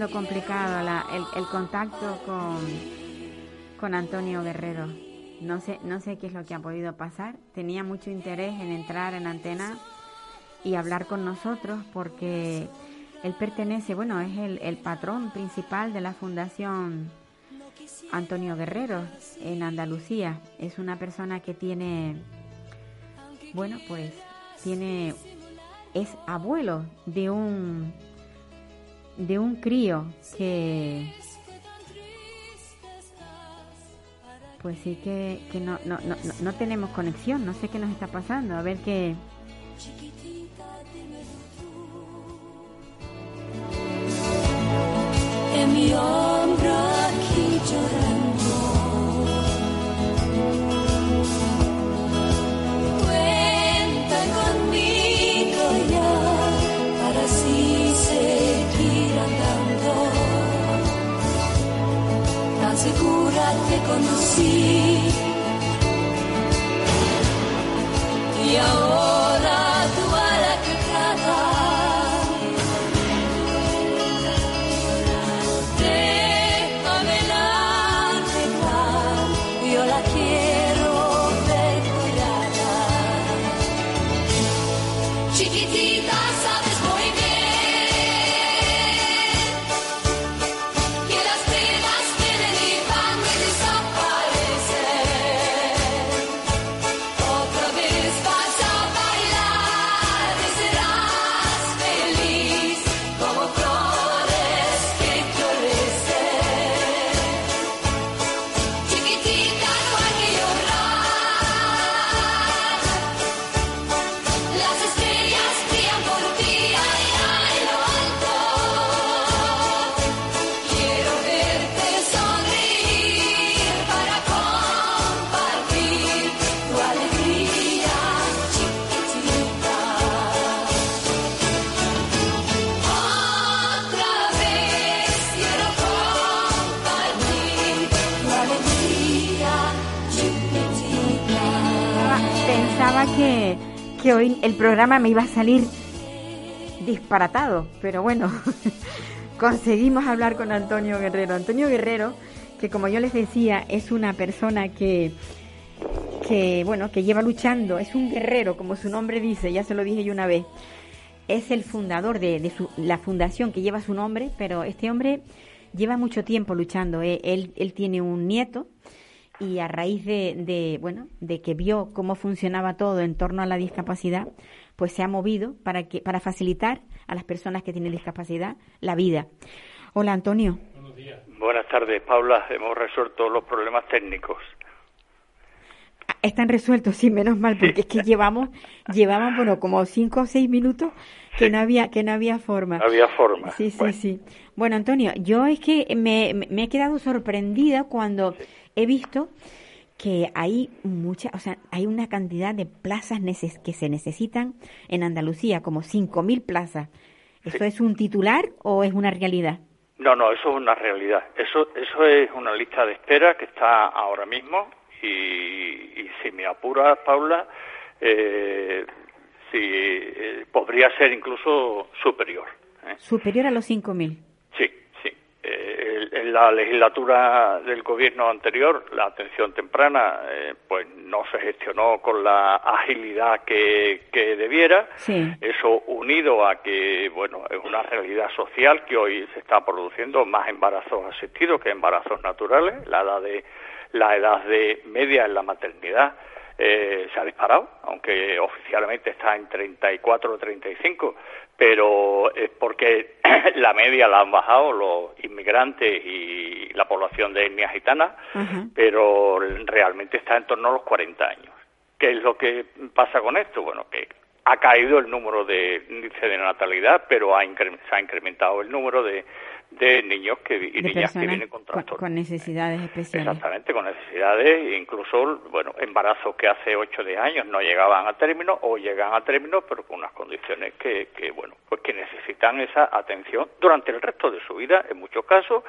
complicado el, contacto con, con Antonio Guerrero. No sé, no sé qué es lo que ha podido pasar. Tenía mucho interés en entrar en antena y hablar con nosotros porque él pertenece, bueno, es el, el patrón principal de la Fundación Antonio Guerrero en Andalucía. Es una persona que tiene, bueno, pues tiene, es abuelo de un de un crío que pues sí que, que no, no, no, no tenemos conexión, no sé qué nos está pasando, a ver qué... En mi. Segura te conocí. Y ahora el programa me iba a salir disparatado, pero bueno, conseguimos hablar con Antonio Guerrero. Antonio Guerrero, que como yo les decía, es una persona que, que bueno, que lleva luchando, es un guerrero, como su nombre dice, ya se lo dije yo una vez. Es el fundador de, de su- la fundación que lleva su nombre, pero este hombre lleva mucho tiempo luchando. Eh, Él, él tiene un nieto y a raíz de, de, bueno de que vio cómo funcionaba todo en torno a la discapacidad pues se ha movido para que para facilitar a las personas que tienen discapacidad la vida hola Antonio Buenas tardes, Paula. Hemos resuelto los problemas técnicos. están resueltos sí menos mal porque es que llevamos llevamos bueno como cinco o seis minutos que no había que no había forma No había forma. Sí, sí, Bueno. sí. Bueno, Antonio, yo es que me, me- me he quedado sorprendida cuando he visto que hay mucha, o sea, hay una cantidad de plazas neces- que se necesitan en Andalucía, como 5.000 plazas. ¿Eso es un titular o es una realidad? No, no, eso es una realidad. Eso, eso es una lista de espera que está ahora mismo y, y si me apura, Paula, eh, sí, eh, podría ser incluso superior. ¿eh? Superior a los 5.000. Eh, en la legislatura del gobierno anterior, la atención temprana, eh, pues no se gestionó con la agilidad que, que debiera. Sí. Eso unido a que, bueno, es una realidad social que hoy se está produciendo más embarazos asistidos que embarazos naturales. La edad de la edad de media en la maternidad eh, se ha disparado, aunque oficialmente está en 34 o 35, pero es porque la media la han bajado los inmigrantes y la población de etnia gitana, pero realmente está en torno a los 40 años. ¿Qué es lo que pasa con esto? Bueno, que ha caído el número de índice de natalidad, pero ha se ha incrementado el número de, de niños que, y De niñas que vienen con trastornos. con necesidades especiales. Exactamente, con necesidades, incluso, bueno, embarazos que hace 8 o 10 años no llegaban a término o llegan a término, pero con unas condiciones que, que, bueno, pues que necesitan esa atención durante el resto de su vida, en muchos casos,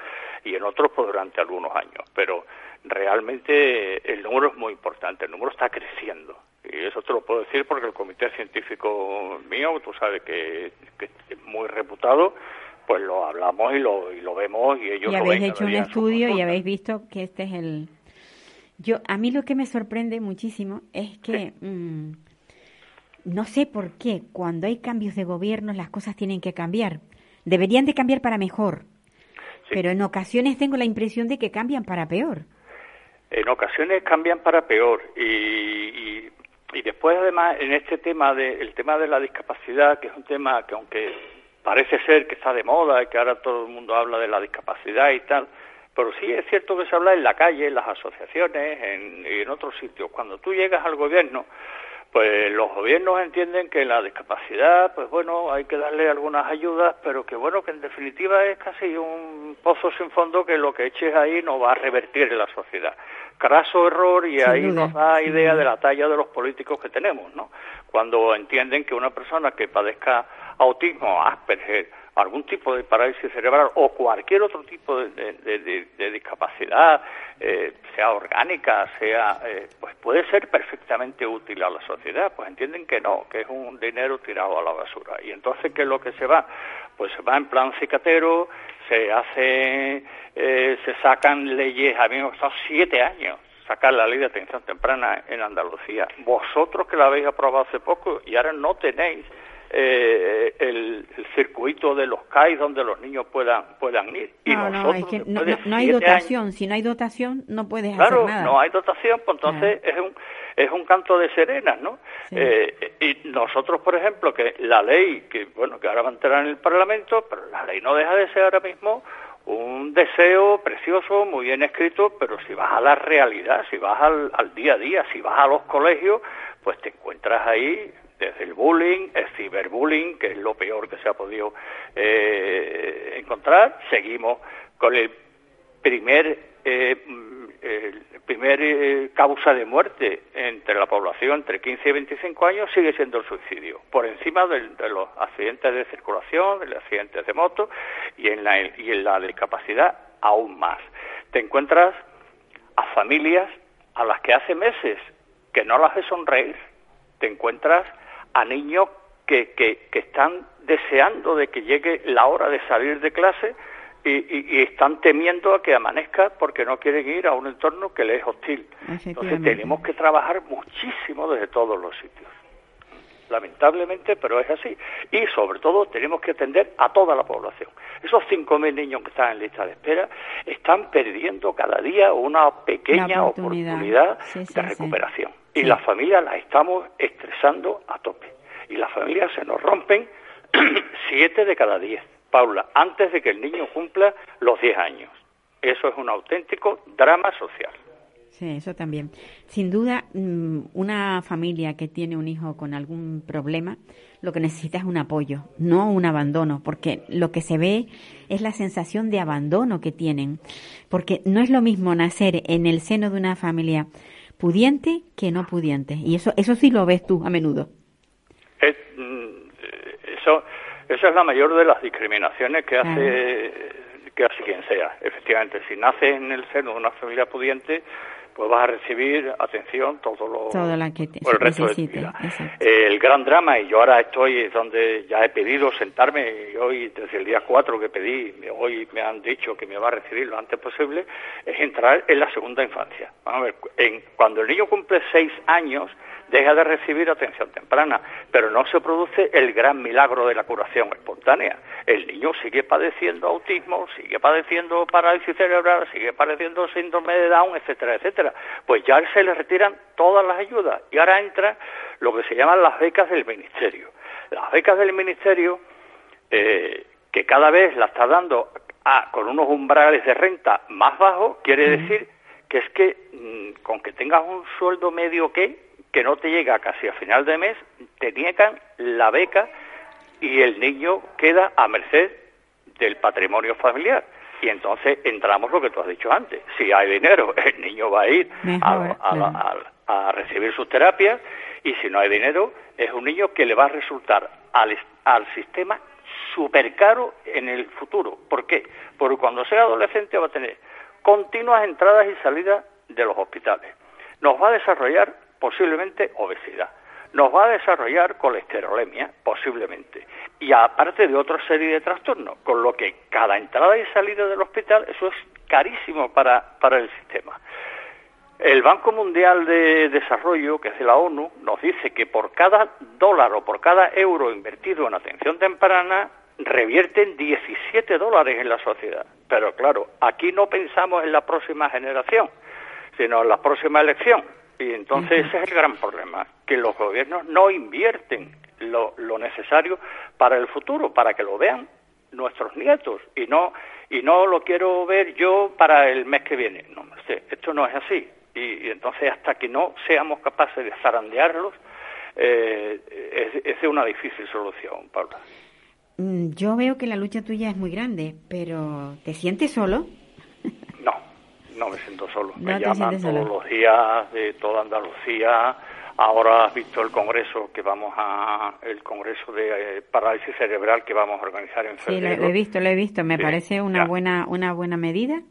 y en otros, pues durante algunos años. Pero realmente el número es muy importante, el número está creciendo. Y eso te lo puedo decir porque el comité científico mío, tú sabes que, que es muy reputado, pues lo hablamos y lo, y lo vemos y ellos y habéis hecho un estudio y habéis visto que este es el yo a mí lo que me sorprende muchísimo es que mm, no sé por qué cuando hay cambios de gobierno las cosas tienen que cambiar. Deberían de cambiar para mejor. Pero en ocasiones tengo la impresión de que cambian para peor. En ocasiones cambian para peor y, y, y después además en este tema de el tema de la discapacidad que es un tema que aunque parece ser que está de moda y que ahora todo el mundo habla de la discapacidad y tal pero sí es cierto que se habla en la calle en las asociaciones en, y en otros sitios cuando tú llegas al gobierno pues los gobiernos entienden que la discapacidad, pues bueno, hay que darle algunas ayudas, pero que bueno, que en definitiva es casi un pozo sin fondo que lo que eches ahí no va a revertir en la sociedad. Craso error y ahí nos da idea de la talla de los políticos que tenemos, ¿no? Cuando entienden que una persona que padezca autismo, Asperger, algún tipo de parálisis cerebral o cualquier otro tipo de, discapacidad, eh, sea orgánica, sea, eh, pues puede ser perfectamente útil a la sociedad. Pues entienden que no, que es un dinero tirado a la basura. Y entonces, ¿qué es lo que se va? Pues se va en plan cicatero, se hace, eh, se sacan leyes, a mí me siete años sacar la ley de atención temprana en Andalucía. Vosotros que la habéis aprobado hace poco y ahora no tenéis eh, el, el circuito de los CAI donde los niños puedan puedan ir. Y no, no, nosotros, es que no, hay dotación. Si no hay dotación, no puedes Claro, hacer nada. no hay dotación, pues entonces es un es un canto de serenas, ¿no? Eh, y nosotros, por ejemplo, que la ley, que bueno, que ahora va a entrar en el Parlamento, pero la ley no deja de ser ahora mismo un deseo precioso, muy bien escrito, pero si vas a la realidad, si vas al, al día a día, si vas a los colegios, pues te encuentras ahí desde el bullying, el ciberbullying, que es lo peor que se ha podido eh, encontrar. Seguimos con el primer eh, primer eh, causa de muerte entre la población entre 15 y 25 años sigue siendo el suicidio, por encima del- de los accidentes de circulación, de los accidentes de moto y en la, y en la discapacidad aún más. Te encuentras a familias a las que hace meses que no las ves sonreír, te encuentras a niños que, que, que están deseando de que llegue la hora de salir de clase y, y- y están temiendo a que amanezca porque no quieren ir a un entorno que les es hostil. Entonces tenemos que trabajar muchísimo desde todos los sitios. Lamentablemente, pero es así. Y sobre todo tenemos que atender a toda la población. Esos 5.000 niños que están en lista de espera están perdiendo cada día una pequeña oportunidad. oportunidad Sí, sí, de sí. Y las familias las estamos estresando a tope. Y las familias se nos rompen siete de cada diez, Paula, antes de que el niño cumpla los 10 años. Eso es un auténtico drama social. Sí, eso también. Sin duda, mm, una familia que tiene un hijo con algún problema, lo que necesita es un apoyo, no un abandono, porque lo que se ve es la sensación de abandono que tienen, porque no es lo mismo nacer en el seno de una familia pudiente que no pudiente, y eso eso sí lo ves tú a menudo. Es, mm, eso, esa es la mayor de las discriminaciones que hace, que hace quien sea. Efectivamente, si naces en el seno de una familia pudiente, pues vas a recibir atención todo lo, Todo que te, el resto de tu vida. el gran drama, y yo ahora estoy donde ya he pedido sentarme, y hoy desde el día 4 que pedí, hoy me han dicho que me va a recibir lo antes posible, es entrar en la segunda infancia. Vamos a ver, en- cuando el niño cumple 6 años, deja de recibir atención temprana, pero no se produce el gran milagro de la curación espontánea. El niño sigue padeciendo autismo, sigue padeciendo parálisis cerebral, sigue padeciendo síndrome de Down, etcétera, etcétera. Pues ya se le retiran todas las ayudas y ahora entra lo que se llaman las becas del ministerio. Las becas del ministerio, eh, que cada vez la está dando a- con unos umbrales de renta más bajos, quiere decir que es que mm, con que tengas un sueldo medio que que no te llega casi a final de mes, te niegan la beca y el niño queda a merced del patrimonio familiar. Y entonces entramos lo que tú has dicho antes. Si hay dinero, el niño va a ir a, Mejor, a- claro. a- a recibir sus terapias y si no hay dinero, es un niño que le va a resultar al, al sistema súper caro en el futuro. ¿Por qué? Porque cuando sea adolescente va a tener continuas entradas y salidas de los hospitales. Nos va a desarrollar posiblemente obesidad. Nos va a desarrollar colesterolemia, posiblemente. y aparte de otra serie de trastornos, con lo que cada entrada y salida del hospital, eso es carísimo para, para el sistema. El Banco Mundial de Desarrollo, que es de la ONU, nos dice que por cada dólar o por cada euro invertido en atención temprana, revierten 17 dólares en la sociedad. Pero claro, aquí no pensamos en la próxima generación, sino en la próxima elección. Y entonces ese es el gran problema, que los gobiernos no invierten lo, lo necesario para el futuro, para que lo vean nuestros nietos y no y no lo quiero ver yo para el mes que viene. No, sé, esto no es así. Y, y entonces hasta que no seamos capaces de zarandearlos, eh, es, es una difícil solución, Paula. Mm, Yo veo que la lucha tuya es muy grande, pero ¿te sientes solo? No, me siento solo. No me llaman todos solo. los días de toda Andalucía. Ahora has visto el congreso que vamos a, el congreso de eh, parálisis cerebral que vamos a organizar en Sí, lo, febrero. lo he visto, lo he visto. Me Sí, parece una ya. buena, una buena medida.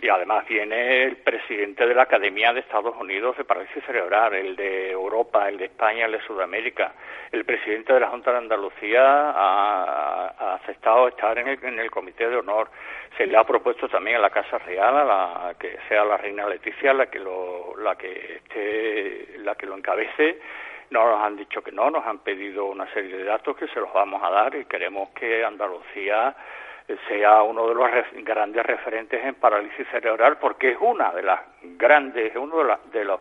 Y además viene el presidente de la Academia de Estados Unidos de Parálisis Cerebral, el de Europa, el de España, el de Sudamérica. El presidente de la Junta de Andalucía ha, ha aceptado estar en el, en el comité de honor. Se le ha propuesto también a la Casa Real a la, que sea la reina Leticia la que lo, la que esté, la que lo encabece. No nos han dicho que no, nos han pedido una serie de datos que se los vamos a dar y queremos que Andalucía sea uno de los ref- grandes referentes en parálisis cerebral porque es una de las grandes es uno de, la- de los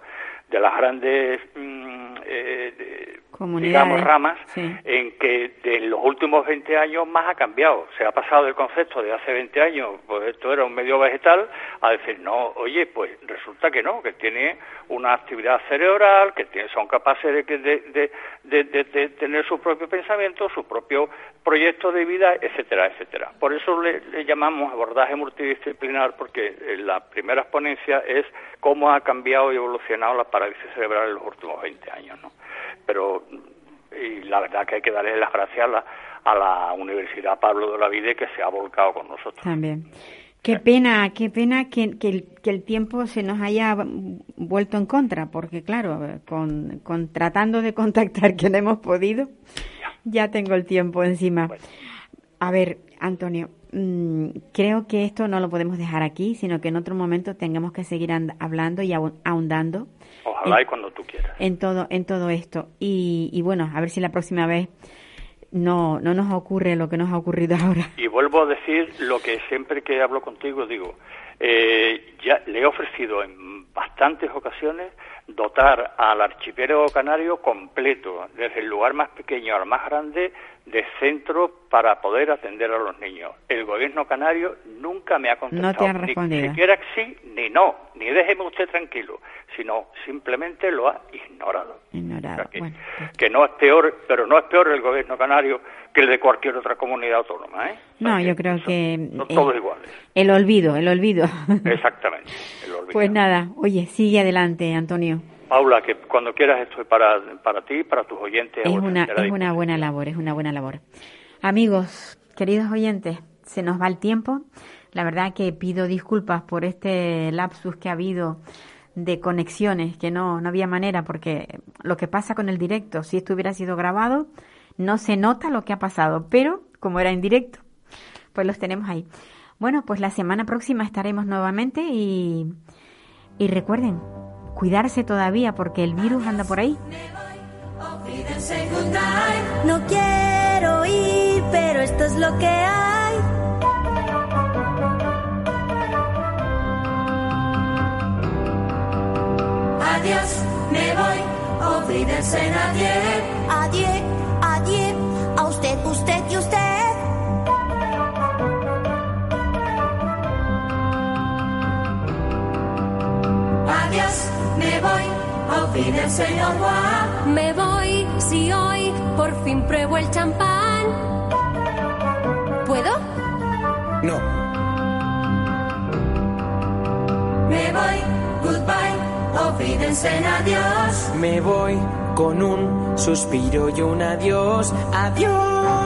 de las grandes mm, eh, de- digamos ramas Sí. en que de los últimos 20 años más ha cambiado. Se ha pasado del concepto de hace 20 años, pues esto era un medio vegetal, a decir, no, oye, pues resulta que no, que tiene una actividad cerebral, que tiene, son capaces de, que- de, de, de- de- de tener su propio pensamiento, su propio proyecto de vida, etcétera, etcétera. Por eso le, llamamos abordaje multidisciplinar, porque eh, la primera ponencia es cómo ha cambiado y evolucionado la parálisis cerebral en los últimos 20 años, ¿no? Pero y la verdad que hay que darle las gracias a la, a la Universidad Pablo de la Vide que se ha volcado con nosotros. También. Qué pena, qué pena que, que el, que el tiempo se nos haya vuelto en contra, porque claro, con, con tratando de contactar que no hemos podido, ya tengo el tiempo encima. A ver, Antonio, mm, creo que esto no lo podemos dejar aquí, sino que en otro momento tengamos que seguir and- hablando y ahon- ahondando Ojalá en- y cuando tú quieras. en todo en todo esto y, y bueno a ver si la próxima vez no no nos ocurre lo que nos ha ocurrido ahora Y vuelvo a decir lo que siempre que hablo contigo digo. Eh, ya le he ofrecido en bastantes ocasiones dotar al archipiélago canario completo, desde el lugar más pequeño al más grande, de centros para poder atender a los niños. El gobierno canario nunca me ha contestado No te ha ni siquiera sí ni no, ni déjeme usted tranquilo, sino simplemente lo ha ignorado. ignorado que, bueno que no es peor, pero no es peor el gobierno canario que el de cualquier otra comunidad autónoma, ¿eh? no yo creo que Son eh, todos iguales. el olvido el olvido Exactamente. el olvido. pues nada oye sigue adelante Antonio Paula, que cuando quieras estoy para, para ti, para tus oyentes. es una es una buena labor es una buena labor amigos queridos oyentes se nos va el tiempo la verdad que pido disculpas por este lapsus que ha habido de conexiones que no no había manera porque lo que pasa con el directo si esto hubiera sido grabado no se nota lo que ha pasado pero como era en directo pues los tenemos ahí. Bueno pues la semana próxima estaremos nuevamente y y recuerden cuidarse todavía porque el virus anda por ahí. No quiero ir, pero esto es lo que hay. Adiós, me voy, olvídense nadie. Adiós, usted, y usted. Adiós, me voy, olvídense señor Juan. Me voy si hoy por fin pruebo el champán. ¿Puedo? No. Me voy, goodbye, olvídense en adiós. Me voy con un suspiro y un adiós. Adiós.